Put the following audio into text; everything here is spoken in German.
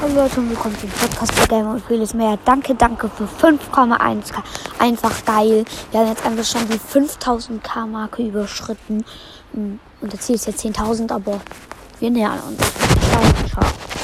Hallo Leute und willkommen zum Podcast für Gamer und vieles mehr. Danke, danke für 5,1k. Einfach geil. Wir haben jetzt einfach schon die 5000k Marke überschritten. Hm, und das Ziel ist jetzt 10.000, aber wir nähern uns. Ciao.